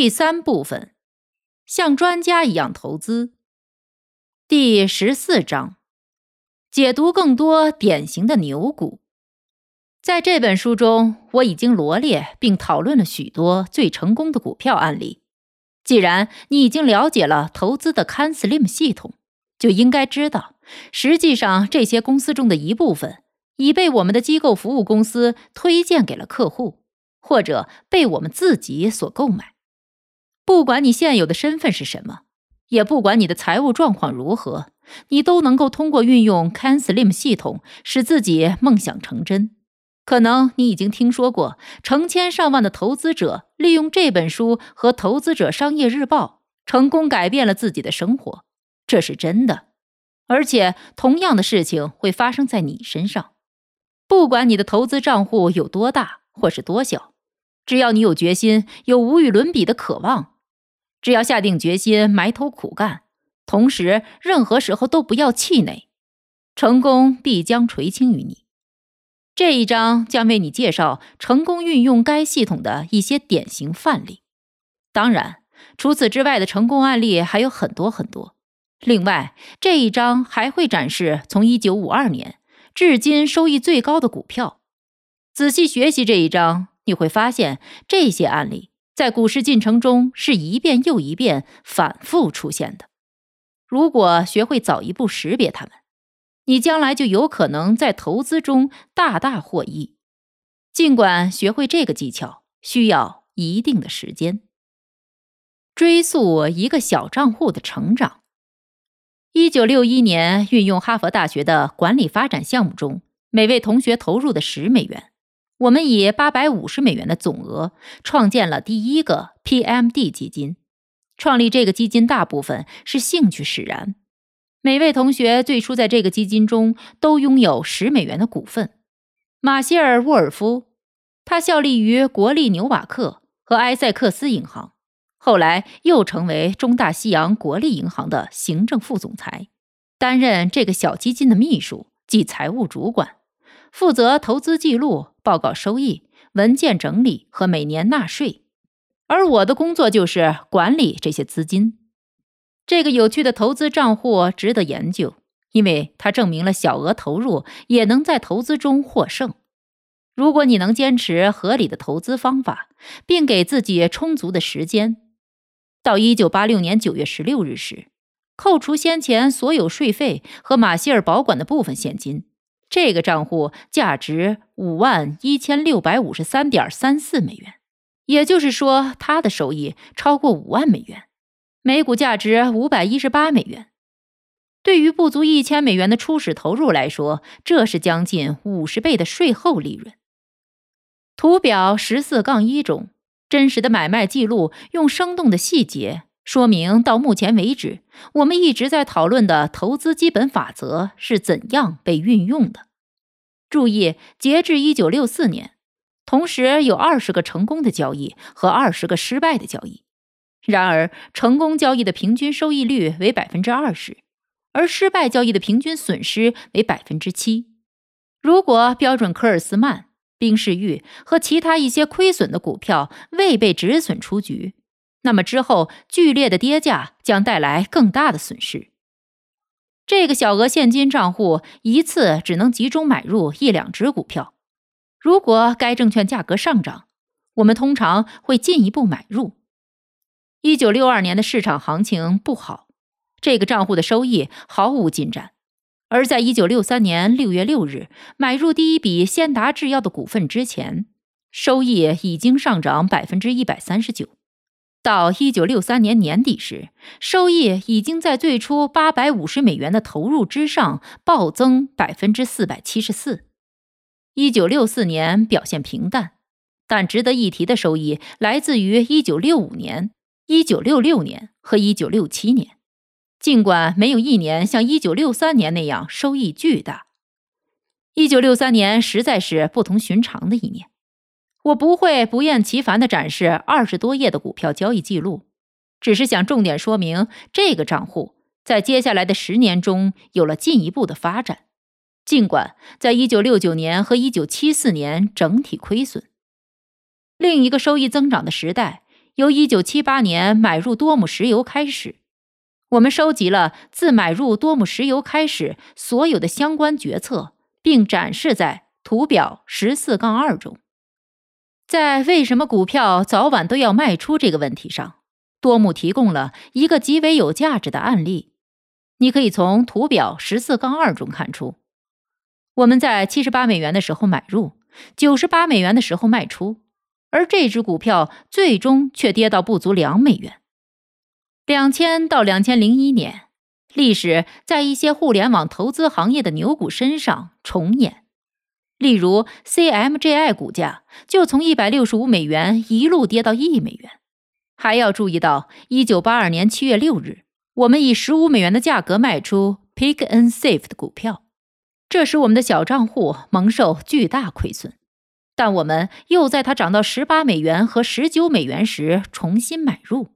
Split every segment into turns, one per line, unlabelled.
第三部分，像专家一样投资。第十四章，解读更多典型的牛股。在这本书中，我已经罗列并讨论了许多最成功的股票案例。既然你已经了解了投资的 CanSlim 系统，就应该知道，实际上这些公司中的一部分已被我们的机构服务公司推荐给了客户，或者被我们自己所购买。不管你现有的身份是什么，也不管你的财务状况如何，你都能够通过运用 CanSlim 系统使自己梦想成真。可能你已经听说过，成千上万的投资者利用这本书和《投资者商业日报》成功改变了自己的生活，这是真的。而且，同样的事情会发生在你身上。不管你的投资账户有多大或是多小，只要你有决心，有无与伦比的渴望。只要下定决心埋头苦干，同时任何时候都不要气馁，成功必将垂青于你。这一章将为你介绍成功运用该系统的一些典型范例。当然，除此之外的成功案例还有很多很多。另外，这一章还会展示从1952年至今收益最高的股票。仔细学习这一章，你会发现这些案例。在股市进程中是一遍又一遍反复出现的。如果学会早一步识别它们，你将来就有可能在投资中大大获益。尽管学会这个技巧需要一定的时间。追溯一个小账户的成长。一九六一年，运用哈佛大学的管理发展项目中，每位同学投入的十美元。我们以八百五十美元的总额创建了第一个 PMD 基金。创立这个基金大部分是兴趣使然。每位同学最初在这个基金中都拥有十美元的股份。马歇尔·沃尔夫，他效力于国立纽瓦克和埃塞克斯银行，后来又成为中大西洋国立银行的行政副总裁，担任这个小基金的秘书及财务主管。负责投资记录、报告收益、文件整理和每年纳税，而我的工作就是管理这些资金。这个有趣的投资账户值得研究，因为它证明了小额投入也能在投资中获胜。如果你能坚持合理的投资方法，并给自己充足的时间，到一九八六年九月十六日时，扣除先前所有税费和马歇尔保管的部分现金。这个账户价值五万一千六百五十三点三四美元，也就是说，它的收益超过五万美元，每股价值五百一十八美元。对于不足一千美元的初始投入来说，这是将近五十倍的税后利润。图表十四杠一中，真实的买卖记录用生动的细节。说明到目前为止，我们一直在讨论的投资基本法则是怎样被运用的。注意，截至一九六四年，同时有二十个成功的交易和二十个失败的交易。然而，成功交易的平均收益率为百分之二十，而失败交易的平均损失为百分之七。如果标准科尔斯曼、冰士玉和其他一些亏损的股票未被止损出局，那么之后，剧烈的跌价将带来更大的损失。这个小额现金账户一次只能集中买入一两只股票。如果该证券价格上涨，我们通常会进一步买入。一九六二年的市场行情不好，这个账户的收益毫无进展。而在一九六三年六月六日买入第一笔先达制药的股份之前，收益已经上涨百分之一百三十九。到一九六三年年底时，收益已经在最初八百五十美元的投入之上暴增百分之四百七十四。一九六四年表现平淡，但值得一提的收益来自于1965年、1966年和1967年，尽管没有一年像1963年那样收益巨大。1963年实在是不同寻常的一年。我不会不厌其烦地展示二十多页的股票交易记录，只是想重点说明这个账户在接下来的十年中有了进一步的发展，尽管在1969年和1974年整体亏损。另一个收益增长的时代，由1978年买入多姆石油开始。我们收集了自买入多姆石油开始所有的相关决策，并展示在图表十四杠二中。在为什么股票早晚都要卖出这个问题上，多姆提供了一个极为有价值的案例。你可以从图表十四杠二中看出，我们在七十八美元的时候买入，九十八美元的时候卖出。而这只股票最终却跌到不足两美元。两千到两千零一年，历史在一些互联网投资行业的牛股身上重演。例如，CMJI 股价就从一百六十五美元一路跌到一美元。还要注意到，一九八二年七月六日，我们以十五美元的价格卖出 Pick and Save 的股票，这使我们的小账户蒙受巨大亏损。但我们又在它涨到十八美元和十九美元时重新买入，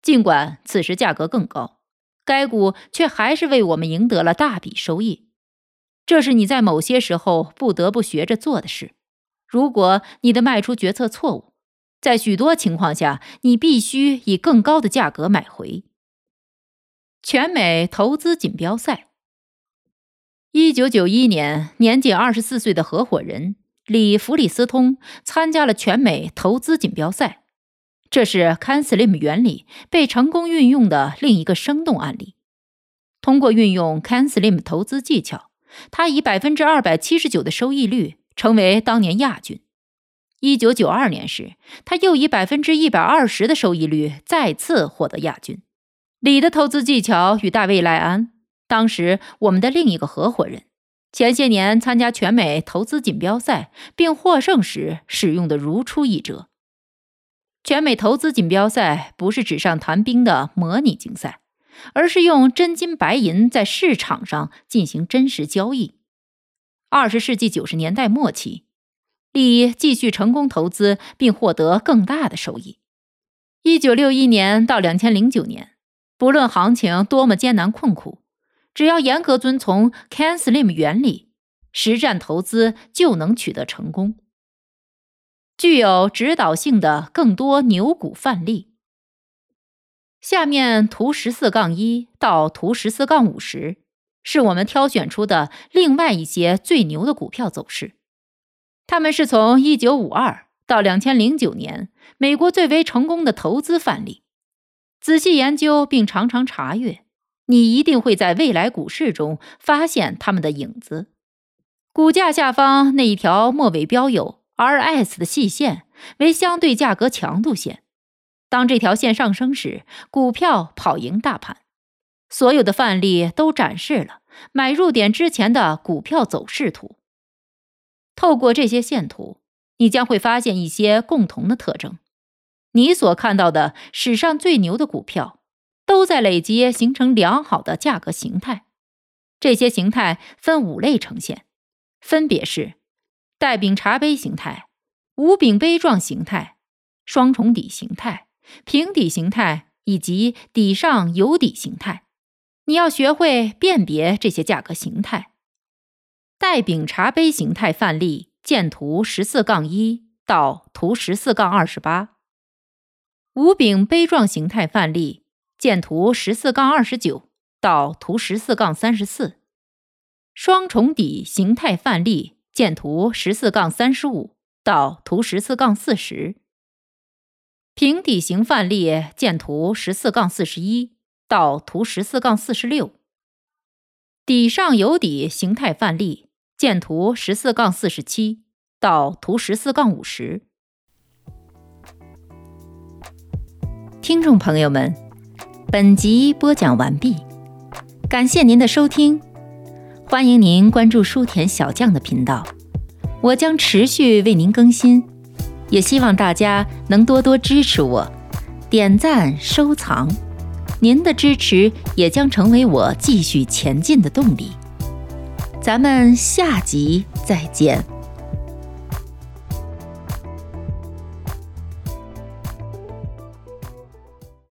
尽管此时价格更高，该股却还是为我们赢得了大笔收益。这是你在某些时候不得不学着做的事。如果你的卖出决策错误，在许多情况下，你必须以更高的价格买回。全美投资锦标赛，一九九一年，年仅二十四岁的合伙人。里弗里斯通参加了全美投资锦标赛，这是 CanSlim 原理被成功运用的另一个生动案例。通过运用 CanSlim 投资技巧，他以百分之二百七十九的收益率成为当年亚军。一九九二年时，他又以百分之一百二十的收益率再次获得亚军。李的投资技巧与大卫赖安，当时我们的另一个合伙人。前些年参加全美投资锦标赛并获胜时使用的如出一辙。全美投资锦标赛不是纸上谈兵的模拟竞赛，而是用真金白银在市场上进行真实交易。二十世纪九十年代末期，利继续成功投资并获得更大的收益。一九六一年到两千零九年，不论行情多么艰难困苦。只要严格遵从 CanSlim 原理，实战投资就能取得成功。具有指导性的更多牛股范例。下面图十四杠一到图十四杠五十是我们挑选出的另外一些最牛的股票走势。他们是从一九五二到两千零九年美国最为成功的投资范例。仔细研究并常常查阅。你一定会在未来股市中发现它们的影子。股价下方那一条末尾标有 RS 的细线为相对价格强度线。当这条线上升时，股票跑赢大盘。所有的范例都展示了买入点之前的股票走势图。透过这些线图，你将会发现一些共同的特征。你所看到的史上最牛的股票。都在累积形成良好的价格形态，这些形态分五类呈现，分别是带柄茶杯形态、无柄杯状形态、双重底形态、平底形态以及底上有底形态。你要学会辨别这些价格形态。带柄茶杯形态范例见图十四杠一到图十四杠二十八。无柄杯状形态范例。见图十四杠二十九到图十四杠三十四，双重底形态范例见图十四杠三十五到图十四杠四十，平底型范例见图十四杠四十一到图十四杠四十六，底上有底形态范例见图十四杠四十七到图十四杠五十。听众朋友们。本集播讲完毕，感谢您的收听，欢迎您关注书田小将的频道，我将持续为您更新。
也希望大家能多多支持我，点赞、收藏。您的支持也将成为我继续前进的动力。咱们下集再见。